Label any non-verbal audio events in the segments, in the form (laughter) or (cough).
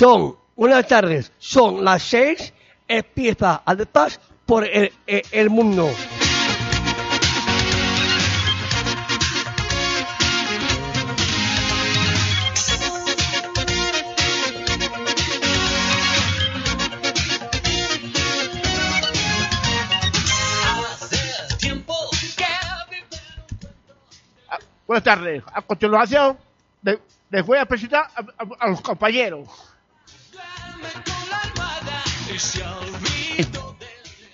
Son, buenas tardes, son las seis, empieza a paz por el, el, el mundo. Ah, Buenas tardes. A continuación, le- les voy a presentar a los compañeros.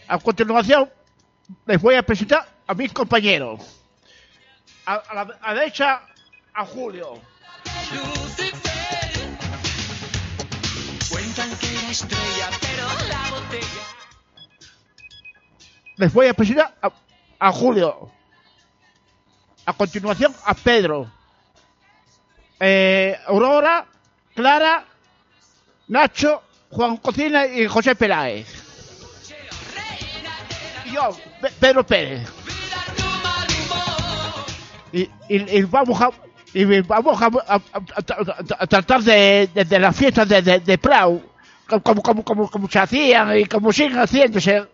A continuación, les voy a presentar a mis compañeros. A, a la, a derecha, a Julio. Les voy a presentar a, a Julio. A continuación, a Pedro. Eh, Aurora, Clara, Nacho, Juan Cocina y José Peláez. Y yo, Pe- Pedro Pérez. Y, y- y vamos a, y vamos a, a- a- a- tratar de, de- de las fiestas de, de, de Prau, como, como, como, como se hacían y como siguen haciéndose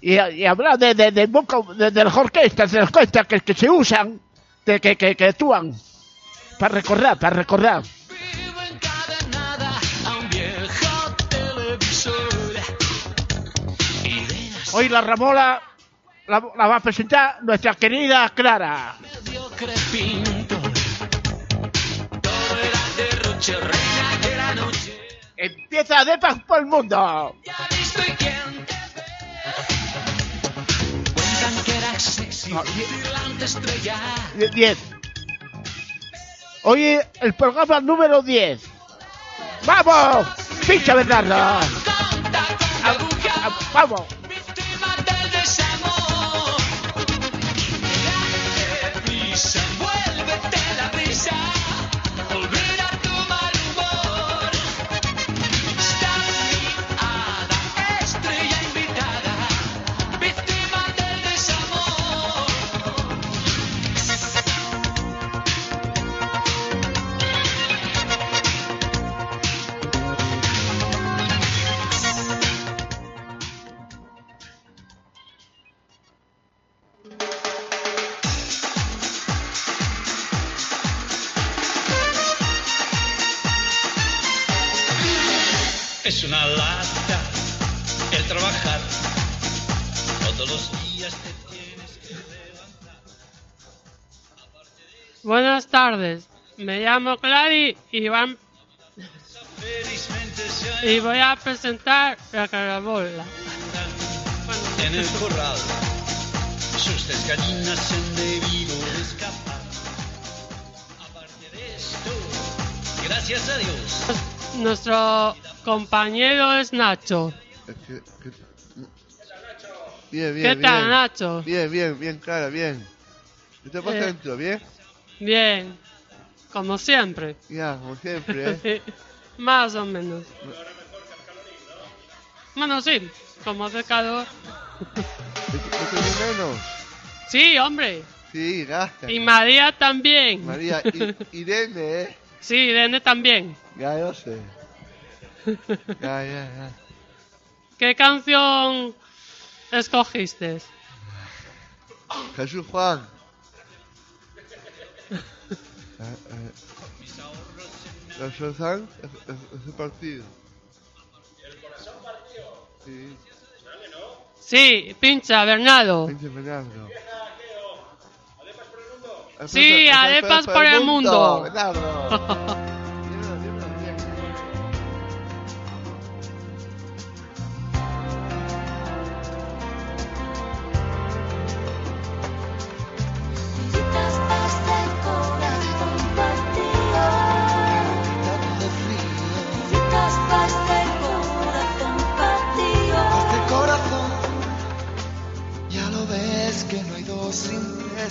y, y hablar de, de, de- de las orquestas, de las orquestas que, que se usan, de, que, que, que actúan, para recordar, para recordar. Hoy la Ramola la, la va a presentar nuestra querida Clara. Empieza de paz por el mundo. No, estrella. 10. Hoy el programa número 10. ¡Vamos! ¡Pincha Bernardo! ¡Vamos! Tardes, me llamo Clary y, van- y voy a presentar la carabola. en el corral. Sus tres gallinas se han debido escapar. Aparte de esto, gracias a Dios. Nuestro compañero es Nacho. ¿Qué, qué- Bien, bien, ¿Qué tal, bien. Nacho? Bien, bien, bien, Clara, bien. ¿Qué te pasa Eh. dentro? ¿Bien? Bien, como siempre. Ya, como siempre, ¿eh? (laughs) Más o menos. Bueno, sí, como hace calor. ¿No te- no te di menos? Sí, hombre. Sí, gasta. Y María también. María, I- (laughs) Irene, ¿eh? Sí, Irene también. Ya, yo sé. Ya, ya, ya. ¿Qué canción escogiste? Jesús Juan. Ah, eh. La Sozán es, es, es el partido. Sí, Sí, pincha, Bernardo. Pinche Fernando. Sí, arepas por el mundo. Bernardo. (laughs)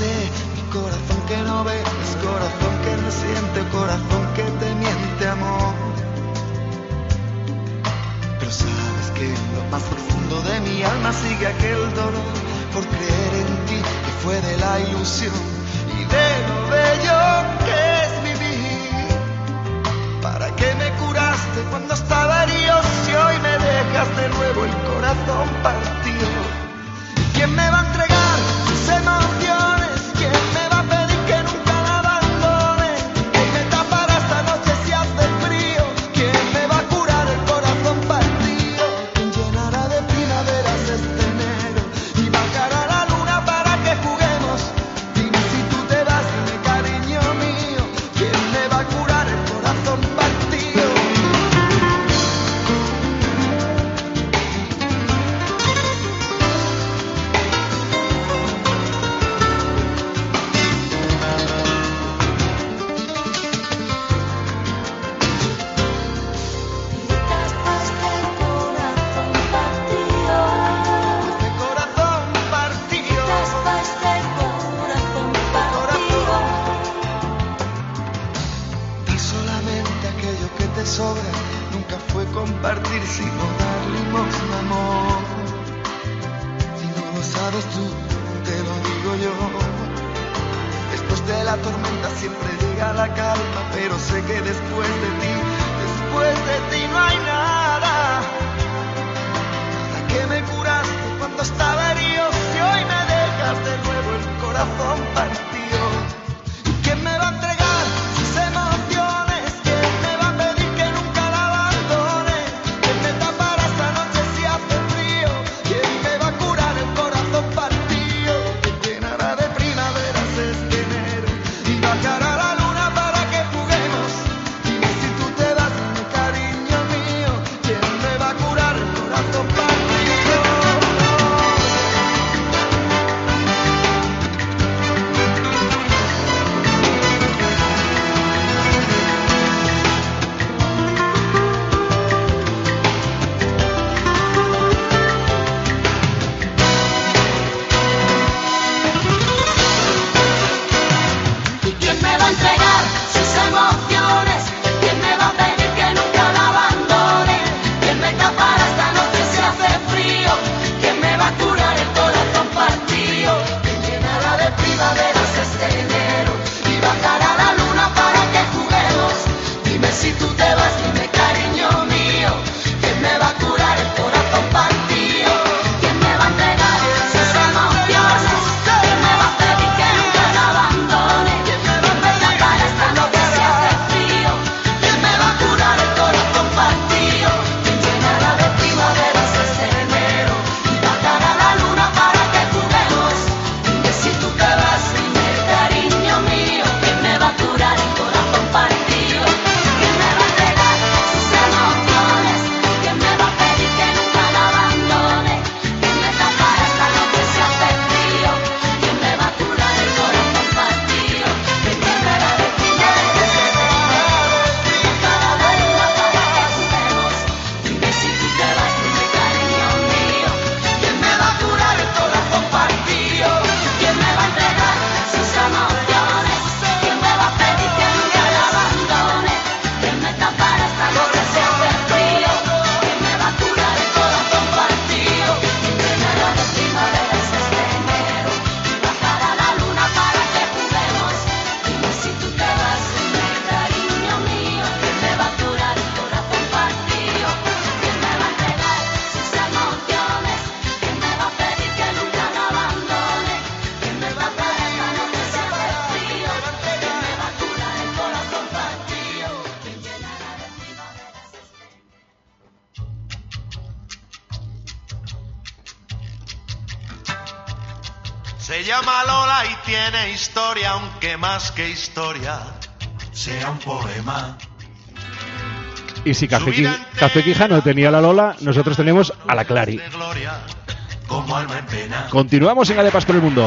mi corazón que no ves, corazón que no siente, corazón que te miente, amor. Pero sabes que en lo más profundo de mi alma sigue aquel dolor por creer en ti que fue de la ilusión y de lo bello que es vivir. ¿Para qué me curaste cuando estaba herido si hoy me dejas de nuevo el corazón partido? ¿Quién me va a entregar? historia, aunque más que historia sea un poema. Y si Café, Café Quijano tenía la Lola, nosotros tenemos a la Clari. Continuamos en Adepas por el Mundo.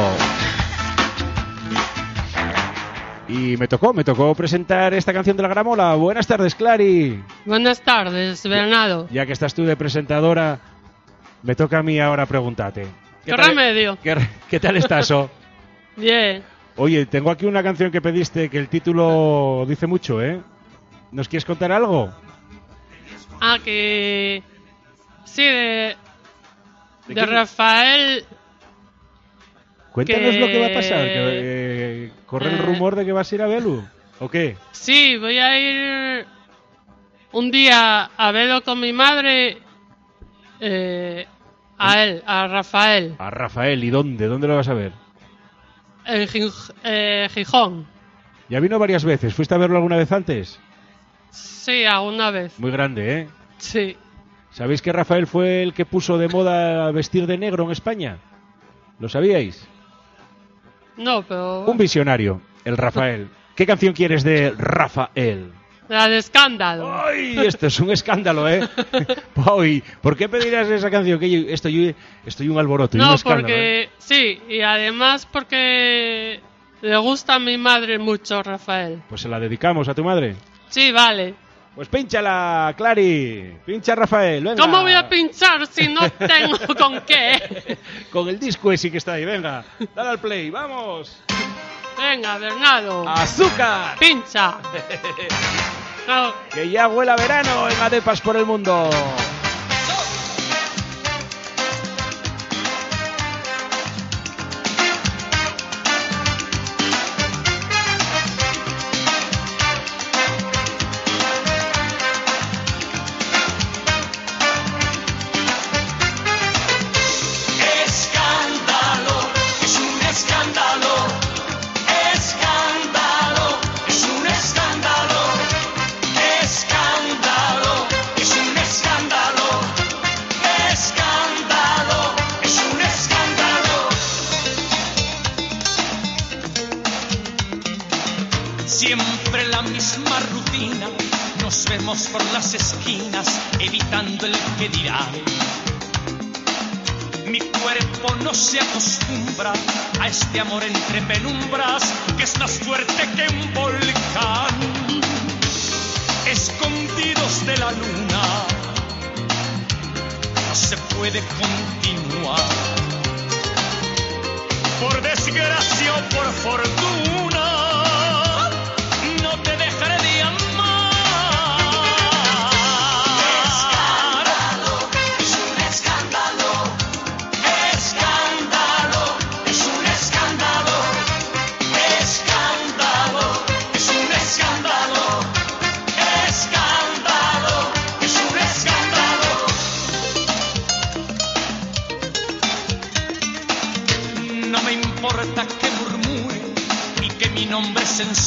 Y me tocó, me tocó presentar esta canción de la Gramola. Buenas tardes, Clari. Buenas tardes, Bernardo. Ya, que estás tú de presentadora, me toca a mí ahora preguntarte. ¿Qué, tal, e- remedio? ¿qué, tal estás? Oh? (laughs) Bien. Oye, tengo aquí una canción que pediste que el título dice mucho, ¿eh? ¿Nos quieres contar algo? Ah, que... Sí, de... ¿De? Rafael... Cuéntanos Que- lo que va a pasar. Que, eh, ¿Corre el Eh. rumor de que vas a ir a Belu? ¿O qué? Sí, voy a ir un día a verlo con mi madre. eh, a él, a Rafael, A Rafael. ¿Y dónde? ¿Dónde lo vas a ver? En Gij- eh, Gijón. Ya vino varias veces. ¿Fuiste a verlo alguna vez antes? Sí, alguna vez. Muy grande, ¿eh? Sí. ¿Sabéis que Rafael fue el que puso de moda vestir de negro en España? ¿Lo sabíais? No, pero... Un visionario, el Rafael. ¿Qué canción quieres de Rafael? La de escándalo. ¡Ay! Esto es un escándalo, ¿eh? (laughs) Uy, ¿por qué pedirás esa canción? Que yo estoy, estoy un alboroto y un No, escándalo. ¿eh? porque... Sí, y además porque le gusta a mi madre mucho Rafael. Pues se la dedicamos a tu madre. Sí, vale. Pues pínchala, Clary. Pincha Rafael, venga. ¿Cómo voy a pinchar si no (laughs) tengo con qué? Con el disco ese que está ahí, venga. Dale al play, vamos. Venga, Bernardo. ¡Azúcar! Pincha. (laughs) Que ya huela verano en Adepas por el mundo.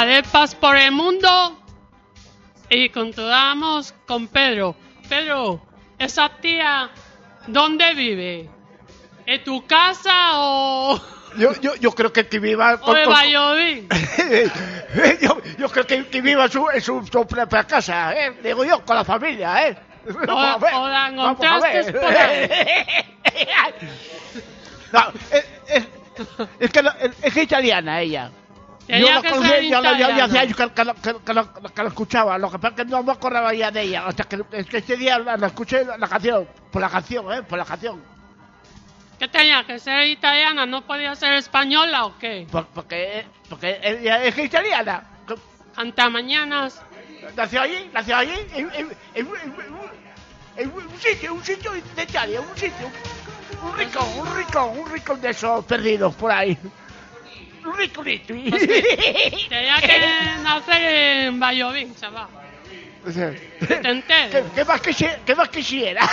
arepas por el mundo y continuamos con Pedro. Pedro, esa tía, ¿dónde vive? ¿En tu casa o, Yo, yo, yo creo que, que viva o con- en con- Valladolid? (laughs) yo, yo creo que, que viva su, en su, su propia casa, ¿eh? Digo yo, con la familia, ¿eh? (laughs) Ver, o la encontraste por ahí. (laughs) No, es, es, es que, es italiana ella. Yo la ser ya, la- hace italiana. años que, que, que, la- que la escuchaba, lo que pasa es que no me acordaba ya de ella. O sea, que, es que este día la, la escuché la, canción, por la canción, ¿eh? Por la canción. ¿Qué tenía que ser italiana? ¿No podía ser española o qué? Por- porque, porque ella es italiana. Canta mañanas. Nació allí, nació allí, en, en, en- en un sitio, un sitio de Italia, un sitio, un rico, un rico, un rico de esos perdidos por ahí. Rico, rico. Tenía que nacer en Valladolid, chaval. ¿Qué, qué más quisi- qué más quisiera?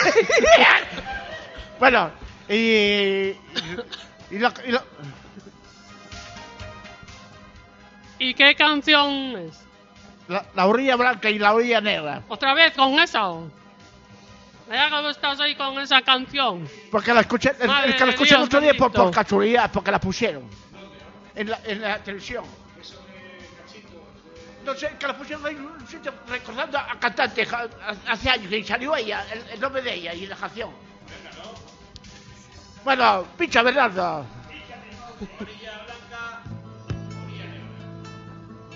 (laughs) bueno, y, y, la, y la- ¿Y qué canción es? la- la orilla blanca y la orilla negra. ¿Otra vez con esa? Mira cómo estás ahí con esa canción. Porque la escuché, es, Madre es que la escuché el otro día por, por casualidad, porque la pusieron en la, en la televisión. No sé, que la pusieron ahí en un sitio recordando a cantante ja- hace años que salió ella, el, el nombre de ella y la canción. Bueno, pincha Bernardo.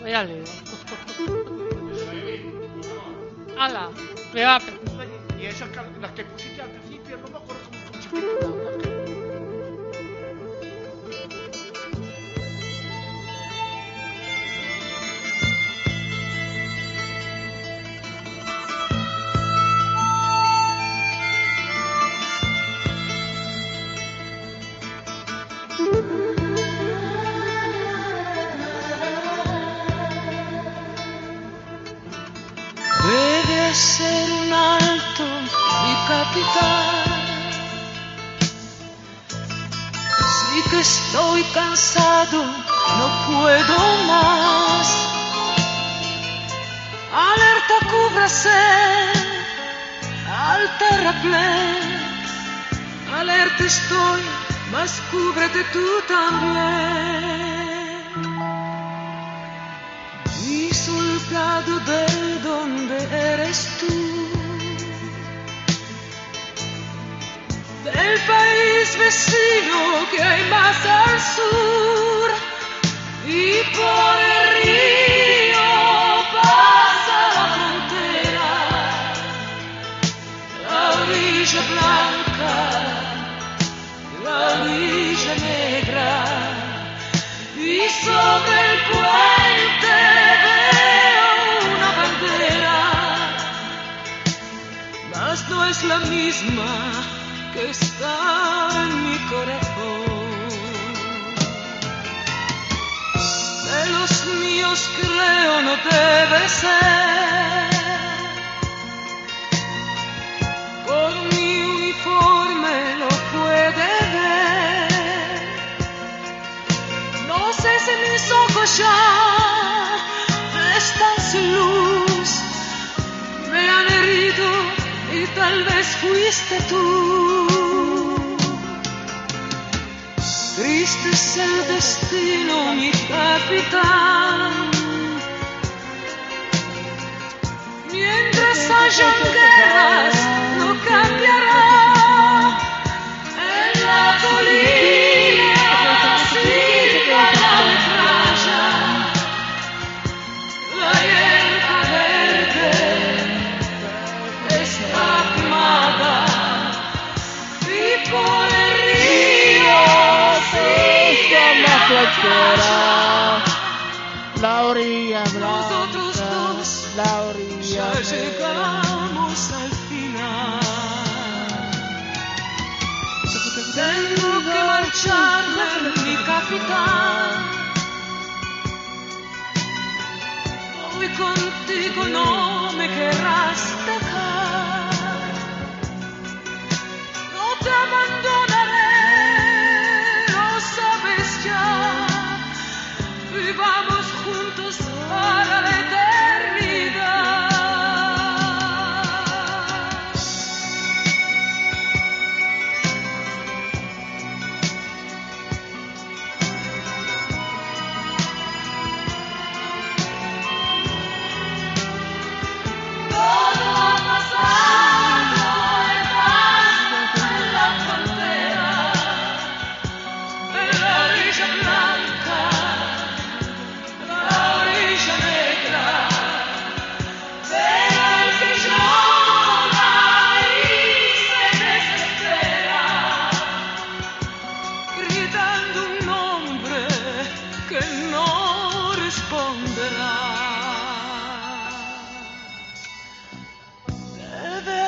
Voy a leer. (laughs) Hala, me va a... Y esas que- las que pusiste al principio, no me acuerdo cómo, cómo se estoy cansado, no puedo más. Alerta, cúbrase, alta terraplén. Alerta estoy, mas cúbrete tú también. Y de donde eres tú, del país vecino que hay más al sur, y por el río pasa la frontera, la orilla blanca, la orilla negra. Y sobre el puente veo una bandera, mas no es la misma está en mi corazón. De los míos creo no debe ser. Por mi uniforme lo puede ver. No sé si mis ojos ya están sin luz. Me han herido tal vez fuiste tú. Triste es el destino, mi capitán. Mientras hayan guerras, no cambiará. Mi capitán. Hoy contigo no me querrás dejar.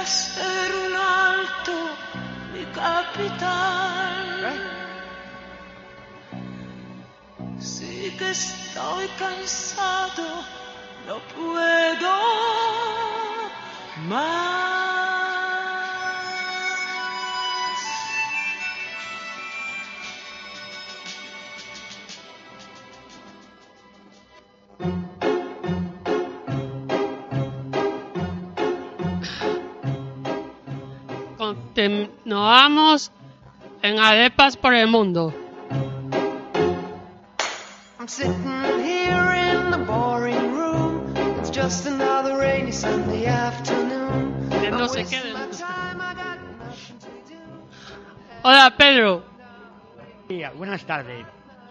essere un alto di capitan. Eh? Sì che sto cansato, no puedo más. Continuamos en Arepas por el Mundo. I'm sitting here in the boring room. It's just another rainy Sunday afternoon. De no to do. Hola, Pedro. Día, Buenas tardes.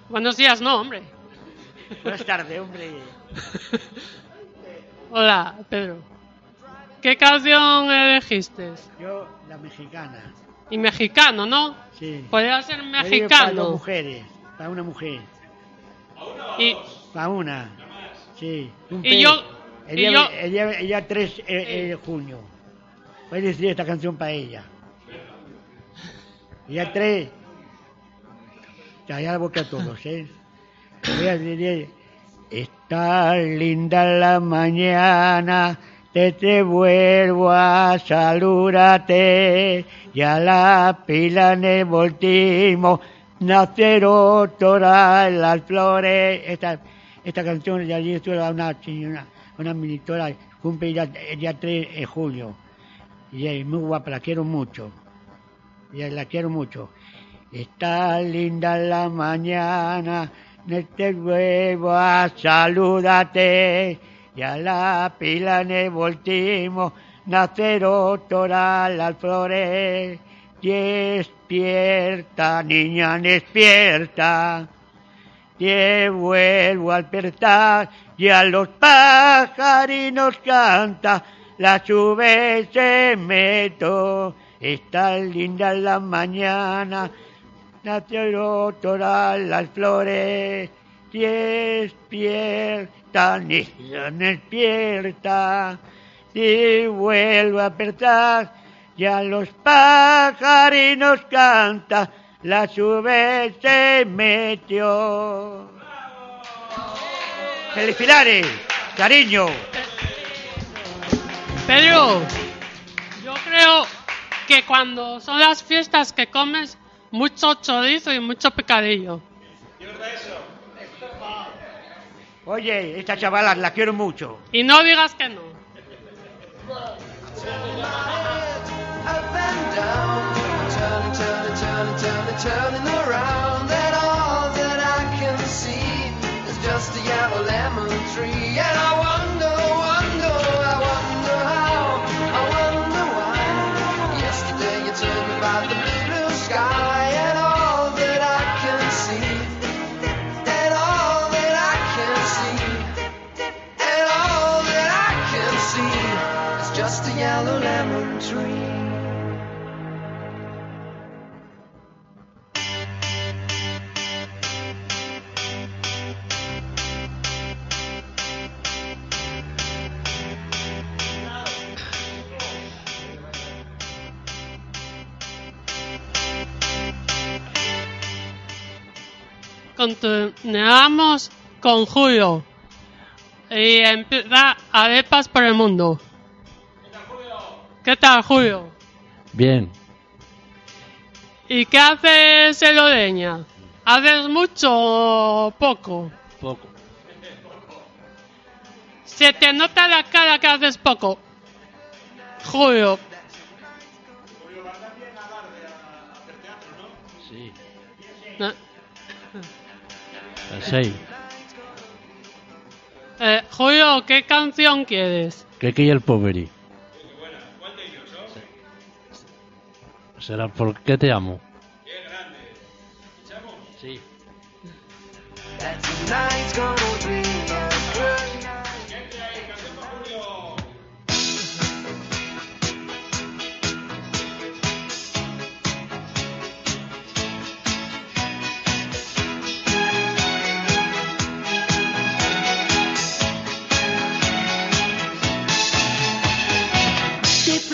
Buenos días, no, hombre. Buenas tardes, hombre. Hola, Pedro. ¿Qué canción elegiste? Yo, la mexicana. Y mexicano, ¿no? Sí. Podría ser digo Para dos mexicano. mujeres. Para una mujer. Y, Para una. Sí. Un y yo, El y día, yo, el día- el día 3 eh, de junio. Voy a decir esta canción para ella. El día 3. Ya, ya la boca a todos, ¿eh? Voy a decir, Está linda la mañana, te, vuelvo a saludarte. Ya la pila en el otra en las flores. Esta, esta canción ya hizo a una señora, una ministra, cumple ya, el día 3 de julio. Y es muy guapa, la quiero mucho. La quiero mucho. Está linda la mañana, te vuelvo a saludarte. Y a la pila en el voltimo, nacer otra las flores. Despierta, niña, despierta. Te vuelvo a despertar y a los pajarinos canta, la sube se meto, está linda la mañana, nació todas las flores, despierta, niña, despierta, te vuelvo a despertar y a los pajarinos canta, la sube se metió. Felicidades, cariño. Pedro, yo creo que cuando son las fiestas que comes mucho chorizo y mucho picadillo. Oye, esta chavala la quiero mucho. Y no digas que no. Just a yellow lemon tree. And I Continuamos con Julio. Y empieza Arepas por el Mundo. ¿Qué tal, Julio? Bien. ¿Y qué haces en Loreña? ¿Haces mucho o poco? Poco. Se te nota la cara que haces poco. Julio, El 6. Eh, Julio, ¿qué canción quieres? Que aquí el poveri. Será porque te amo. Sí. That tonight's gonna be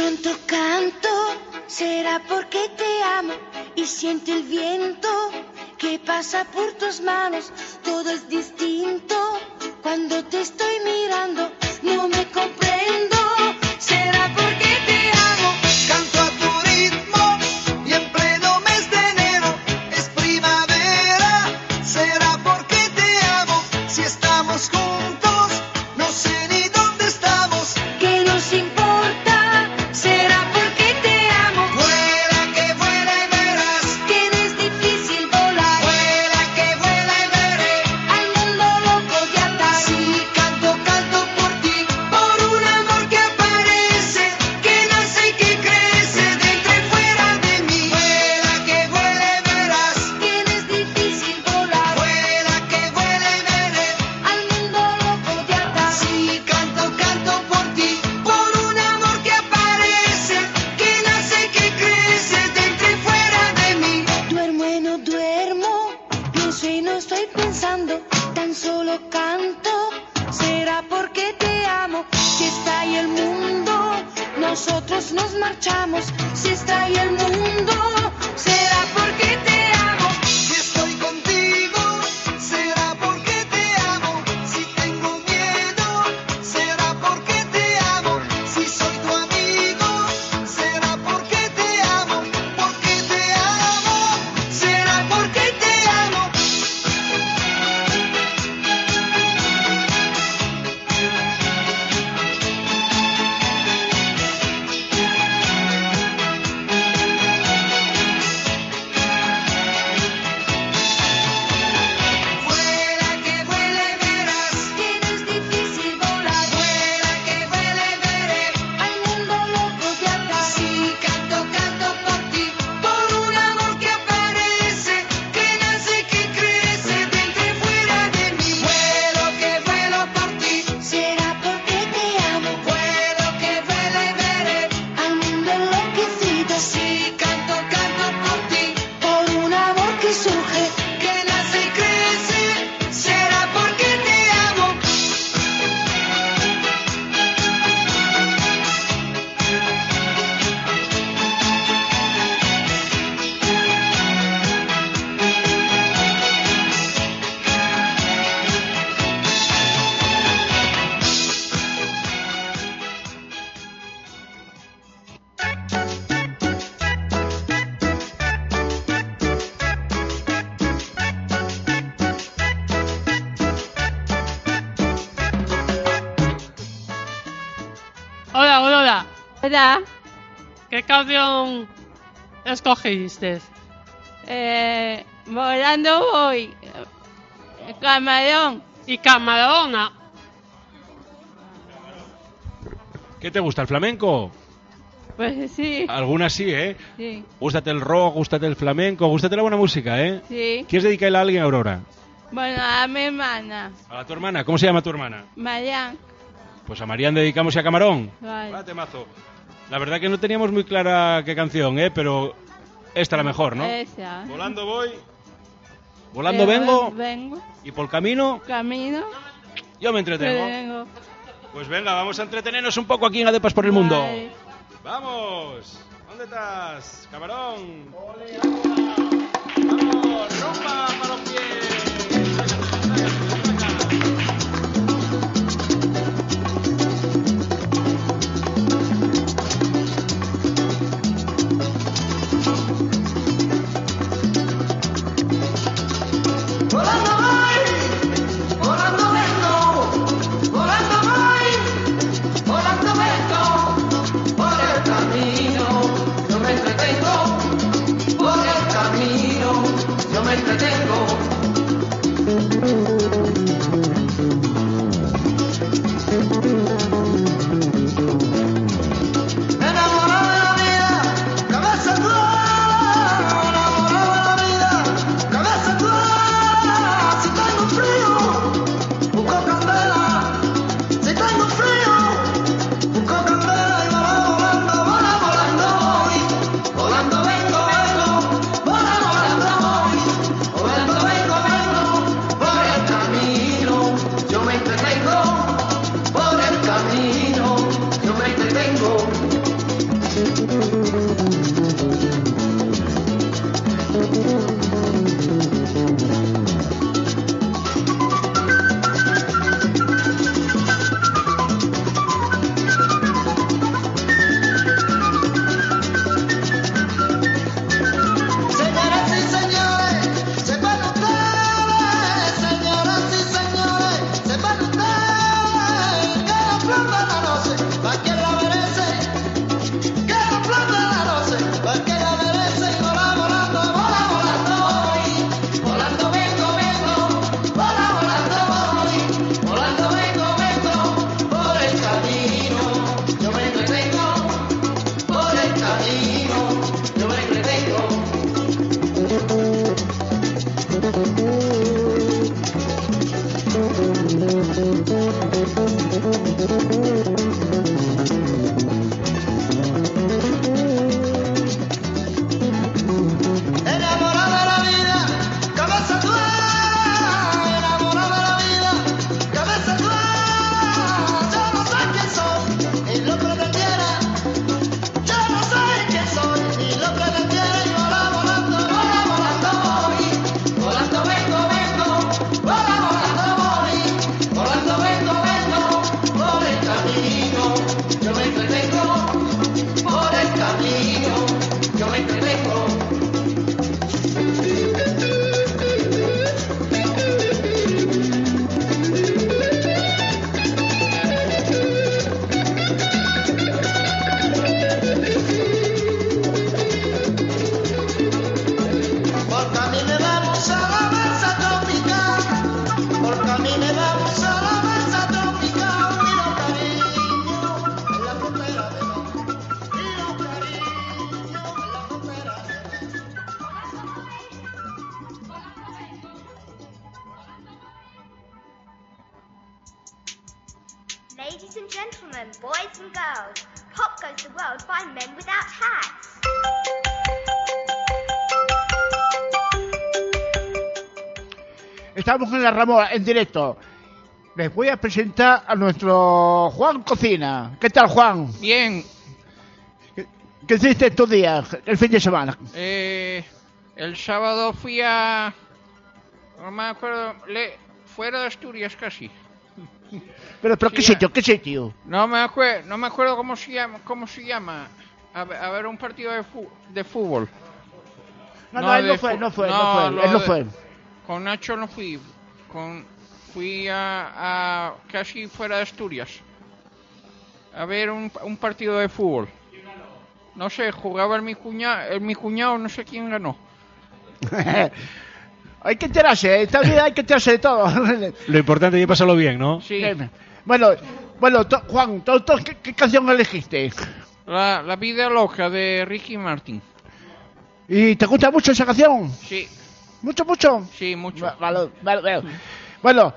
pronto canto, será porque te amo y siento el viento ¿Qué pasa por tus manos? Todo es distinto. Cuando te estoy mirando, no me comprendo. ¿Será porque hola. ¿Qué canción escogiste? eh, volando voy. Camarón, Y Camarona. ¿Qué te gusta, el flamenco? pues sí, Algunas sí, ¿eh? sí, Gústate el rock, gústate el flamenco, gústate la buena música, ¿eh? sí. ¿Quieres dedicarle a alguien, Aurora? Bueno, a mi hermana, ¿A tu hermana? ¿Cómo se llama tu hermana? Marian, Pues a Marían dedicamos y a Camarón. vale. Vaya temazo. La verdad que no teníamos muy clara qué canción, ¿eh? Pero esta la mejor, ¿no? Esa. Volando voy, volando vengo Vengo, y por camino camino, yo me entretengo. vengo. Pues venga, vamos a entretenernos un poco aquí en Adepas por el Mundo. Vale. ¡Vamos! ¿Dónde estás, camarón? ¡Vamos! ¡Rumba siempre tengo. Estamos en directo. Les voy a presentar a nuestro Juan Cocina. ¿Qué tal, Juan? Bien, ¿Qué, qué hiciste estos días, el fin de semana? eh, el sábado fui a... No me acuerdo, le, fuera de Asturias casi. Pero, pero ¿qué sitio? ¿Qué sitio? No me acuerdo, no me acuerdo cómo se llama, cómo se llama. A, ver- a ver un partido de, fu- de fútbol. No, no, él no fue, fu- no fue, no fue, él no de- fue. Con Nacho no fui. Con, fui a, a casi fuera de Asturias. A ver un, un partido de fútbol. No sé, jugaba el mi cuñado, el mi cuñado, no sé quién ganó. (laughs) hay que enterarse, esta vida hay que enterarse de todo. (laughs) Lo importante es pasarlo bien, ¿no? Sí. Bueno, bueno, to- Juan, to- to- ¿qué, qué canción elegiste? La, la vida loca de Ricky Martin. ¿Y te gusta mucho esa canción? Sí. ¿Mucho, mucho? Sí, mucho. Va- vale, vale, vale. Bueno,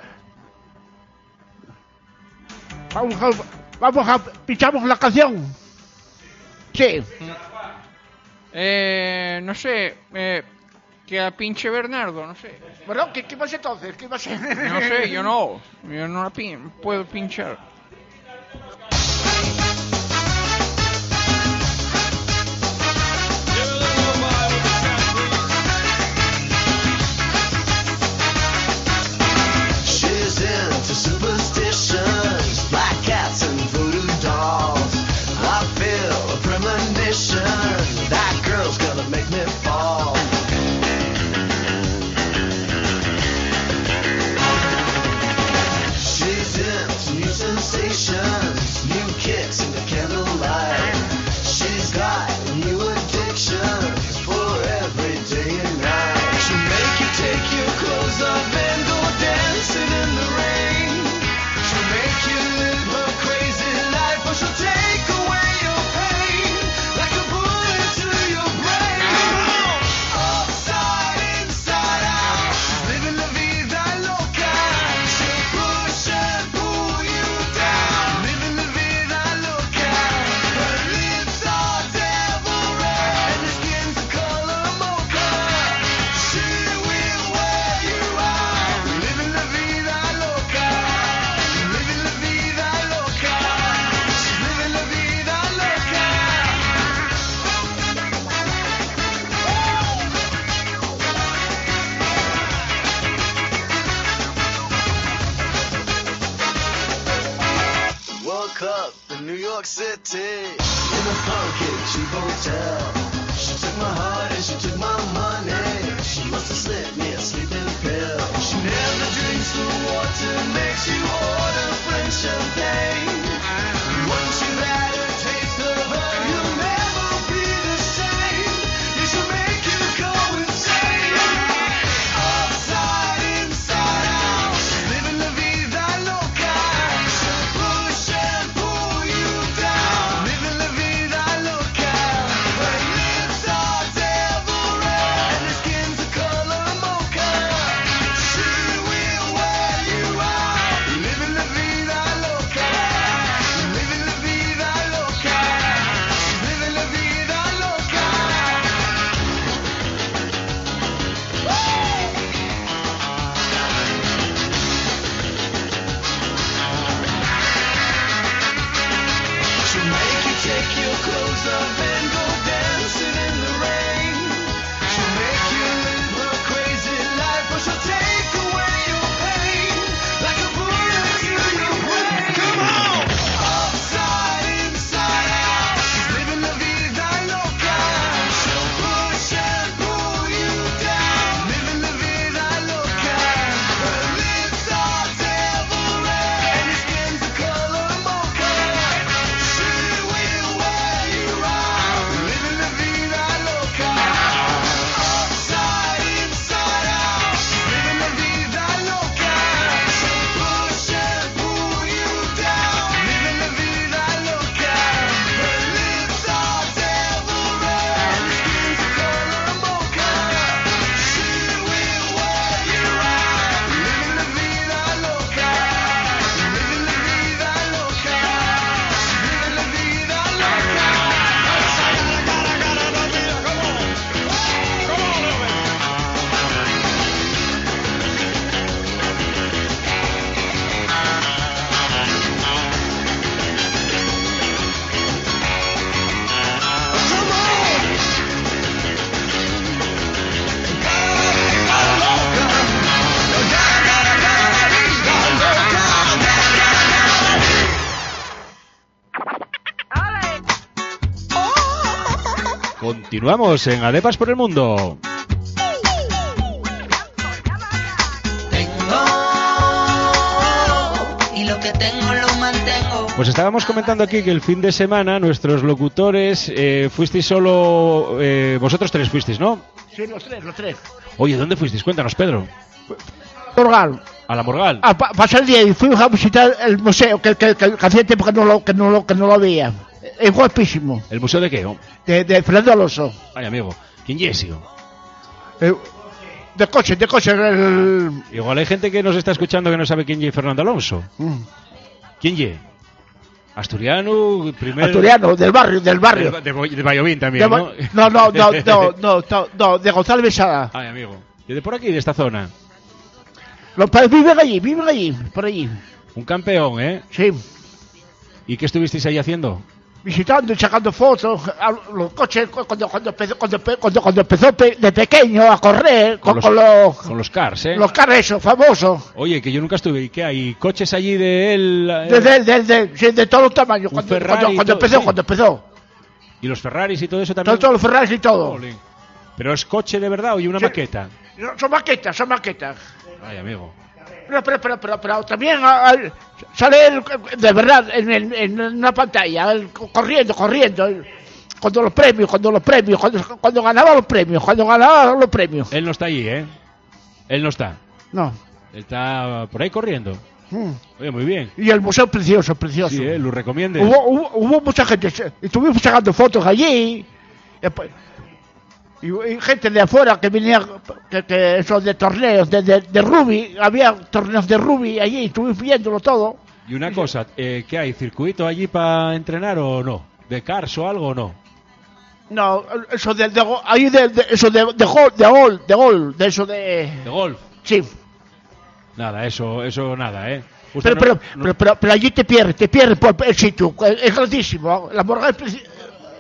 vamos a, vamos a pinchamos la canción. Sí. Eh, no sé, eh, que a pinche Bernardo, no sé. Bueno, ¿qué, qué vas entonces? ¿Qué vas a No sé, yo no. (laughs) Yo no la pin- puedo pinchar. Jackson. Continuamos en Adepas por el Mundo. y lo que tengo lo mantengo. Pues estábamos comentando aquí que el fin de semana nuestros locutores eh, fuisteis solo... eh, vosotros tres fuisteis, ¿no? Sí, los tres, los tres. Oye, ¿dónde fuisteis? Cuéntanos, Pedro. Morgal. A la Morgal. A pa- pasar el día y fuimos a visitar el museo que, que, que, que hacía tiempo que no lo, que no lo, que no lo veía. Es guapísimo. ¿El museo de qué? De, de Fernando Alonso. Ay, amigo. ¿Quién es ese? Eh, de coche, de coche. El... Igual hay gente que nos está escuchando que no sabe quién es Fernando Alonso. Mm. ¿Quién es? Asturiano, primero... Asturiano, del barrio, del barrio. De, de, Vallovín también, De ¿no? Ba- no, no, no, (laughs) no, no, no, no, de González Besada. Ay, amigo. ¿Y de por aquí, de esta zona? Los padres viven allí, viven allí, por allí. Un campeón, ¿eh? Sí. ¿Y qué estuvisteis ahí haciendo? Visitando y sacando fotos, a los coches cu- cuando, cuando, empezó, cuando, cuando, cuando empezó pe- de pequeño a correr con, con los, Con los cars, ¿eh? los carros esos famosos. Oye, que yo nunca estuve. ¿Y qué hay? ¿Coches allí de él? eh? De, de, de, de, sí, de todos los tamaños. Cuando, cuando, y cuando todo, empezó, sí. cuando empezó. ¿Y los Ferraris y todo eso también? Todos, todos los Ferraris y todo. ¿Pero es coche de verdad o y una maqueta? No, Son maquetas, son maquetas. Ay, amigo. Pero, pero, pero, pero, pero también ah, ah, sale él, de verdad en, en una pantalla, corriendo, corriendo. Cuando los premios, cuando los premios, cuando, cuando ganaba los premios, cuando ganaba los premios. Él no está allí, ¿eh? Él no está. No. Él está por ahí corriendo. Mm. Oye, muy bien. Y el museo precioso, precioso. Sí, ¿eh? Lo recomiende. Hubo, hubo, hubo mucha gente, estuvimos sacando fotos allí. y, pues, Y, y gente de afuera que venía, que, que de torneos, de, de, de rugby, había torneos de rugby allí, estuvimos viéndolo todo. Y una cosa, eh, ¿qué hay? ¿Circuito allí para entrenar o no? ¿De cars o algo o no? No, eso de, de ahí de, de- eso de, de gol, de gol, de gol, de eso de... ¿De golf? Sí, Nada, eso, eso nada, ¿eh? Pero, no- pero, no- pero, pero, pero allí te pierdes, te pierdes por el sitio, es grandísimo, la morga es,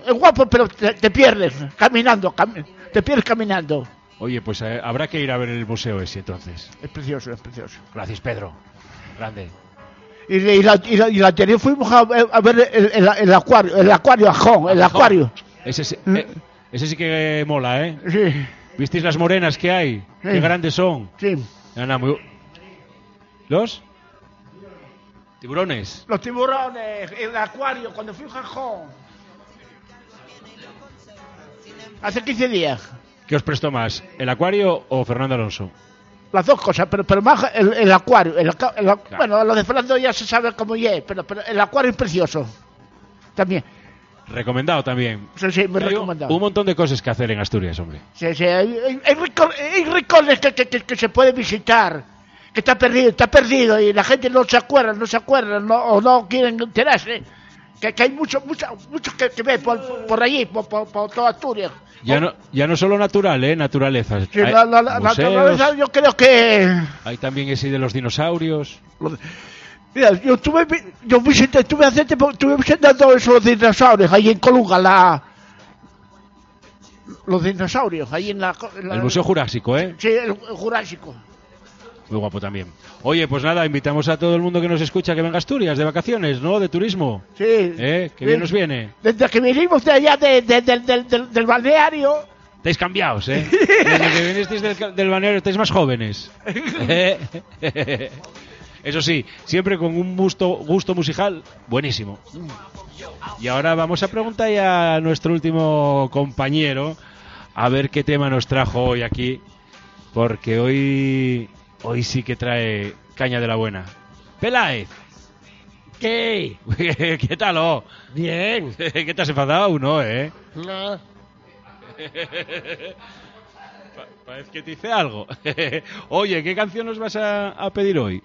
es guapo, pero te, te pierdes caminando, cami- te pierdes caminando. Oye, pues eh, habrá que ir a ver el museo ese entonces. Es precioso, es precioso. Gracias, Pedro. Grande. Y, y la, y, la, y la anterior fuimos a, a ver el, el- el acuario, el acuario Ajón, el Ajón. acuario. Ese, sí- eh, ese sí que mola, ¿eh? Sí, ¿Visteis las morenas que hay? Sí. Qué grandes son. sí. Nada, muy- ¿Los? Tiburones. Los tiburones, el acuario, cuando fui a Jajón. Hace 15 días. ¿Qué os prestó más? ¿El acuario o Fernando Alonso? Las dos cosas, pero, pero más el, el acuario. el el ac- Bueno, lo de Fernando ya se sabe cómo es, pero, pero el acuario es precioso. También. Recomendado también. Sí, sí, muy recomendado. Un montón de cosas que hacer en Asturias, hombre. Sí, sí, hay, hay- hay rincones que, que, que- que se puede visitar, que está perdido, está perdido y la gente no se acuerda, no se acuerda, no, o no quieren enterarse. Que, que hay mucho, mucho, mucho que, que ver por, por allí, por, por, por toda Asturias. Ya no, ya no solo natural, ¿eh? Naturaleza. Sí, la, naturaleza yo creo que... hay también ese de los dinosaurios. Mira, yo estuve, yo visité, estuve hace tiempo, estuve visitando esos dinosaurios ahí en Colunga, la... Los dinosaurios, ahí en la... en El Museo Jurásico, ¿eh? Sí, el, el Jurásico. Muy guapo también. Oye, pues nada, invitamos a todo el mundo que nos escucha que venga a Asturias de vacaciones, ¿no? De turismo. Sí. ¿Eh? Que bien nos viene. Desde que vinimos de allá de- de- del- del- del- del balneario, Estáis cambiados, ¿eh? (laughs) Desde que vinisteis del, del balneario estáis más jóvenes. (laughs) Eso sí, siempre con un gusto, gusto musical buenísimo. Y ahora vamos a preguntar ya a nuestro último compañero a ver qué tema nos trajo hoy aquí, porque hoy hoy sí que trae caña de la buena. Peláez. ¿Qué? (laughs) ¿Qué tal, oh? Bien. (laughs) ¿Qué te has enfadado? No, ¿eh? No. (laughs) Pa- Parece que te dice algo. Oye, ¿qué canción nos vas a, a pedir hoy?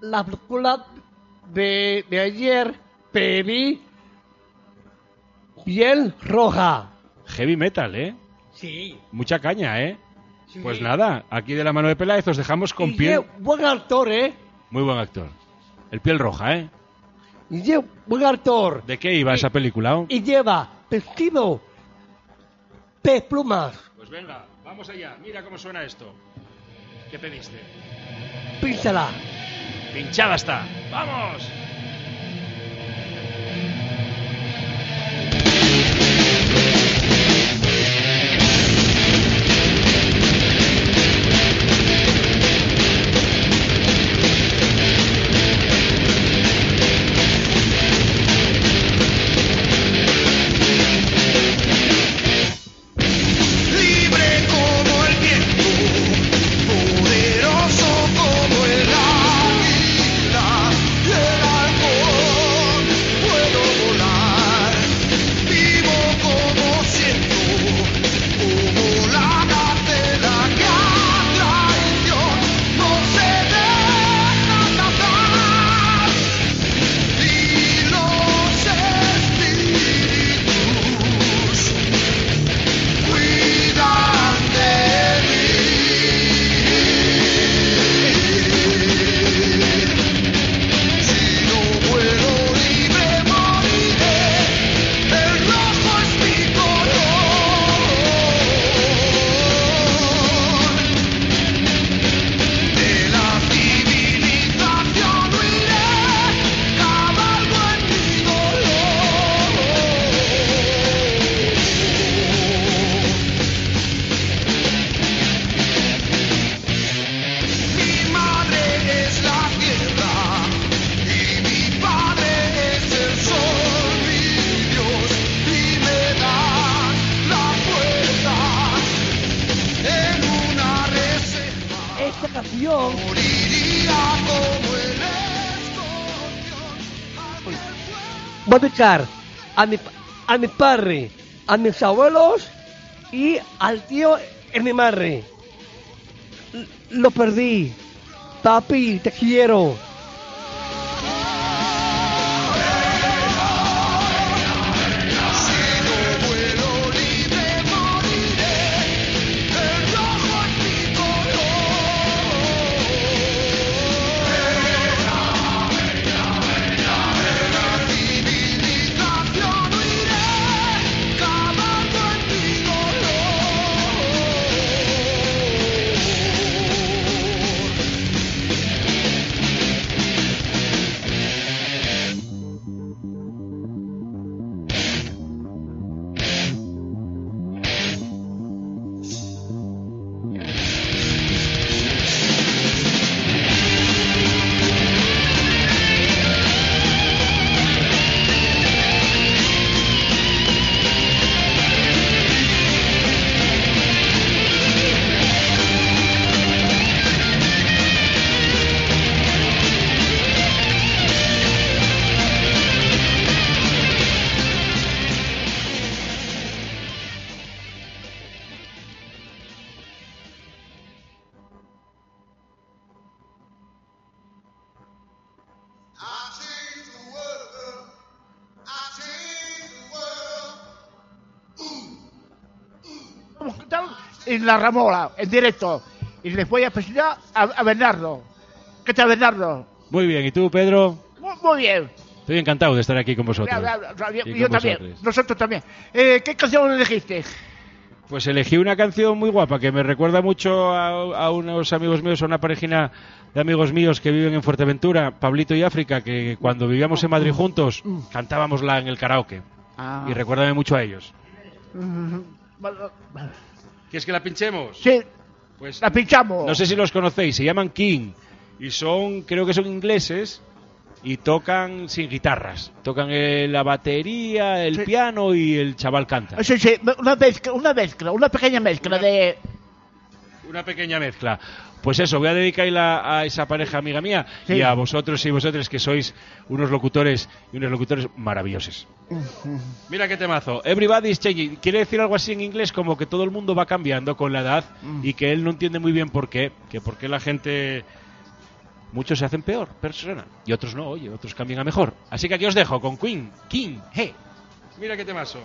La película de, de ayer pedí piel roja. Heavy metal, ¿eh? Sí. Mucha caña, ¿eh? Sí. Pues nada, aquí de la mano de Peláez os dejamos con Y piel. buen actor, ¿eh? Muy buen actor. El piel roja, ¿eh? Y buen actor. ¿De qué iba esa película? oh? Y lleva vestido de plumas, Pues venga, vamos allá. Mira cómo suena esto. ¿Qué pediste? pínsala. Pinchada está. ¡Vamos! A mi, a mi padre, a mis abuelos y al tío en mi madre. Lo perdí. Papi, te quiero. En la Ramola, en directo. Y les voy a presentar a, a Bernardo. ¿Qué tal, Bernardo? Muy bien, ¿y tú, Pedro? Muy, muy bien. Estoy encantado de estar aquí con vosotros. Bla, bla, bla, Yo, con también. vosotros. Nosotros también. Eh, ¿Qué canción elegiste? Pues elegí una canción muy guapa que me recuerda mucho a, a unos amigos míos, a una parejina de amigos míos que viven en Fuerteventura, Pablito y África, que cuando vivíamos en Madrid juntos cantábamos en el karaoke. Ah. Y recuérdame mucho a ellos. Vale, vale. ¿Quieres que la pinchemos? Sí. Pues la pinchamos. No sé si los conocéis, se llaman King y son, creo que son ingleses y tocan sin guitarras. Tocan eh, la batería, el piano y el chaval canta. Sí, sí, una mezcla, una mezcla, una pequeña mezcla de... Una pequeña mezcla. Pues eso, voy a dedicarla a esa pareja amiga mía Sí. y a vosotros y vosotras que sois unos locutores y unos locutores maravillosos. (laughs) Mira qué temazo. Everybody's changing. Quiere decir algo así en inglés como que todo el mundo va cambiando con la edad y que él no entiende muy bien por qué. Que por qué la gente... Muchos se hacen peor persona y otros no, oye, otros cambian a mejor. Así que aquí os dejo con Queen, King, hey. Mira qué temazo.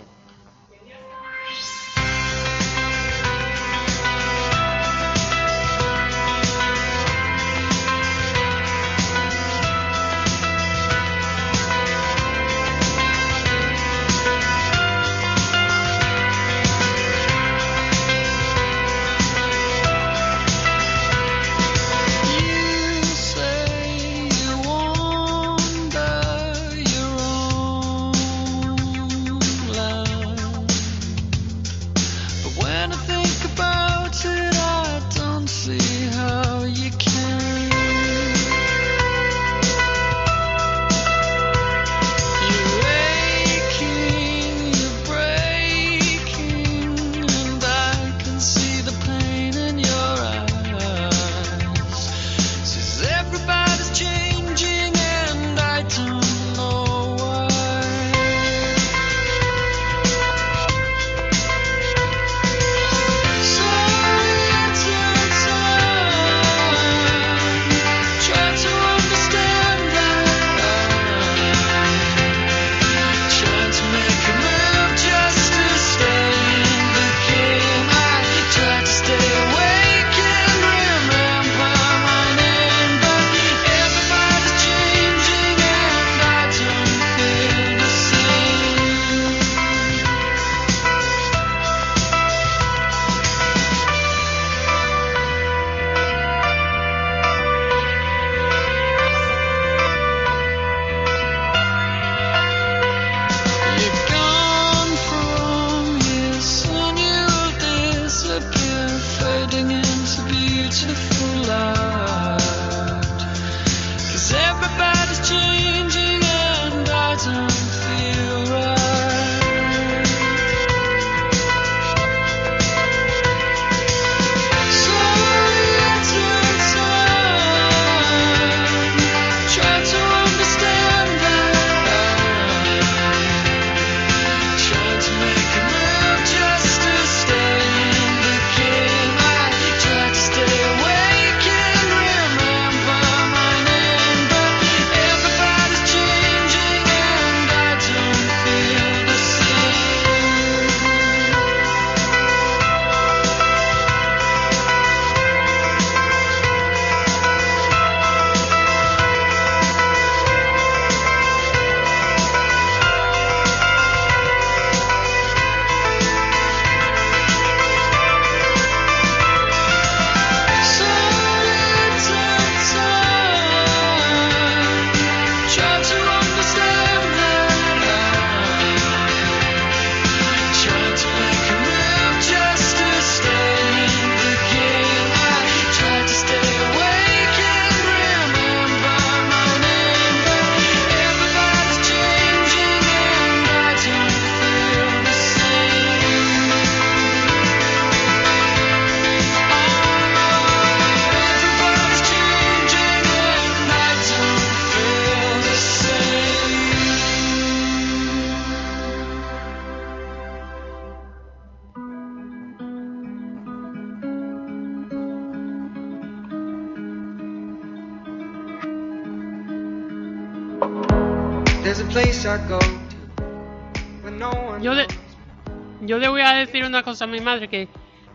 Decir una cosa a mi madre que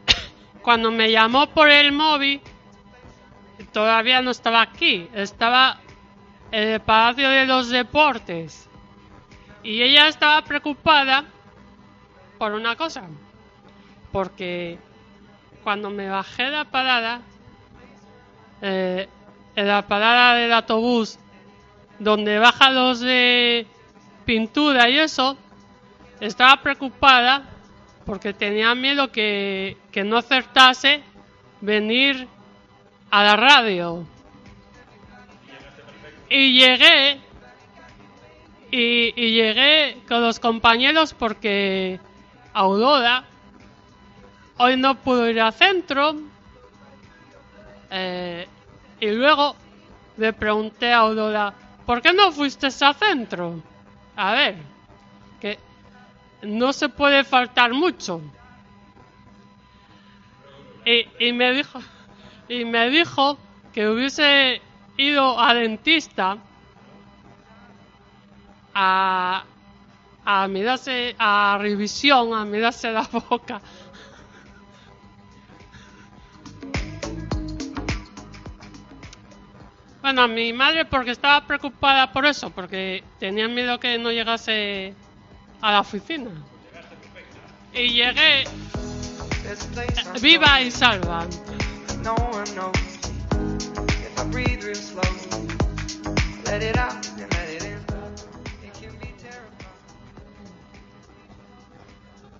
(coughs) cuando me llamó por el móvil todavía no estaba aquí, estaba en el Palacio de los Deportes. Y ella estaba preocupada por una cosa, porque cuando me bajé la parada, eh, en la parada del autobús donde bajan los de pintura y eso, estaba preocupada porque tenía miedo que, que no acertase venir a la radio. Y llegué, y, llegué con los compañeros porque Aurora hoy no pudo ir al centro. Eh, y luego le pregunté a Aurora, ¿por qué no fuiste al centro? A ver, no se puede faltar mucho. Y, me dijo, y me dijo que hubiese ido a dentista a, a mirarse, a revisión, a mirarse la boca. Bueno, a mi madre porque estaba preocupada por eso, porque tenía miedo que no llegase a la oficina. Y llegué a viva y salva. no one knows. If I breathe real slow, let it out and let it in. It can be terrible.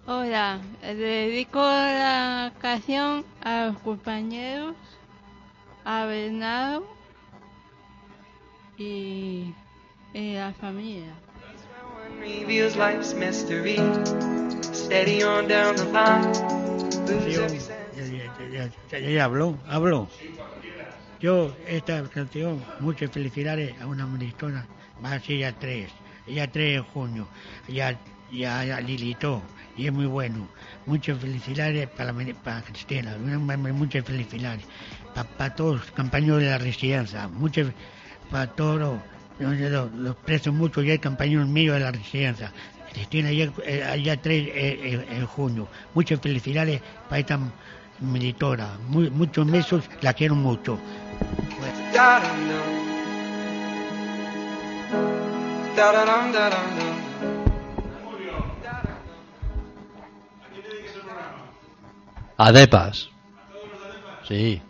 Hola, dedico la canción a los compañeros, a Bernardo y, y la familia. Reveals life's mystery. Steady on down the line. Ya, ya, ya, ya habló, habló. Yo, esta canción, muchas felicidades a una monitora, va a ser ya tres, ya 3 de junio, ya, ya, ya Lilito, y es muy bueno. Muchas felicidades para, para Cristina, mu- mu- muchas felicidades. Para, todos los compañeros de la residencia, muchas, para todos yo- yo los, los mucho, ya hay compañeros míos de la residencia. Ya, eh, allá 3 en junio. Muchas felicidades para esta militora. Mu- muchos besos, la quiero mucho. Adepas. Sí.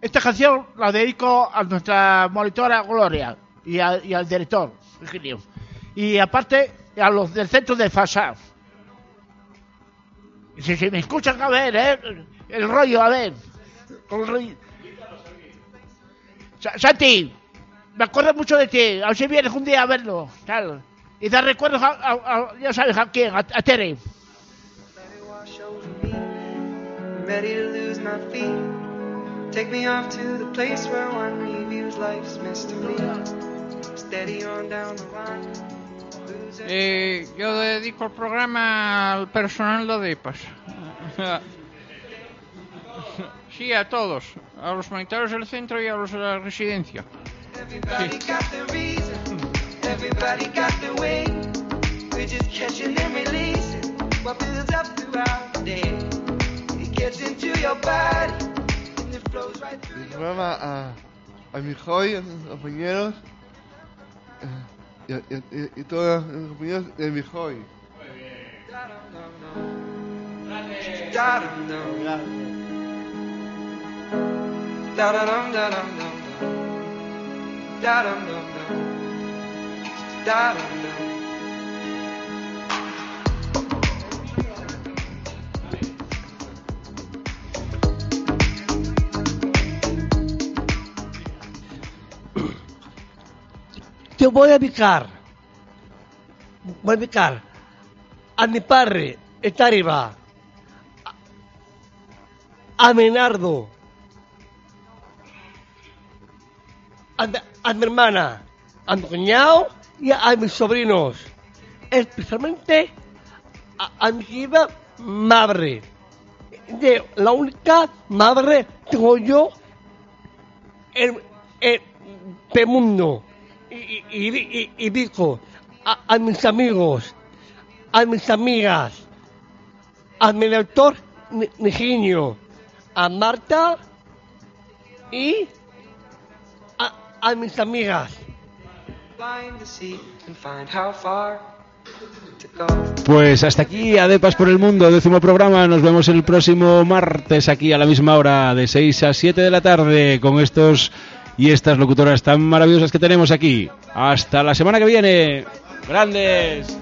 Esta canción la dedico a nuestra monitora Gloria y, al director, Virgilio. Y aparte a los del centro de FASA. Si, me escuchan, a ver, ¿eh? El rollo, a ver. Santi, me acuerdo mucho de ti. A ver si vienes un día a verlo. Y da recuerdos a, a- ya sabes a quién, a, a feet. Take me off to the place where one reviews life's mystery. Steady on down the line. Eh, yo dedico el programa al personal de ADEPAS. (laughs) Sí, a todos. A los monitores del centro y a los de la residencia. Everybody got programa a, a mi joy, a mis compañeros eh, y, a- y, a- y, Te voy a ubicar. Voy a ubicar. A mi padre está arriba. A, Menardo. A, a mi hermana. A mi cuñado y a, mis sobrinos. Especialmente a, mi querida madre. De la única madre tengo yo en, en el mundo. Y, y, y, digo a, a mis amigos, a mis amigas, a mi doctor Ni- Niginio, a Marta y a, a mis amigas. Pues hasta aquí, Adepas por el Mundo, décimo programa. Nos vemos el próximo martes aquí a la misma hora, de 6 a 7 de la tarde, con estos y estas locutoras tan maravillosas que tenemos aquí. Hasta la semana que viene. Grandes.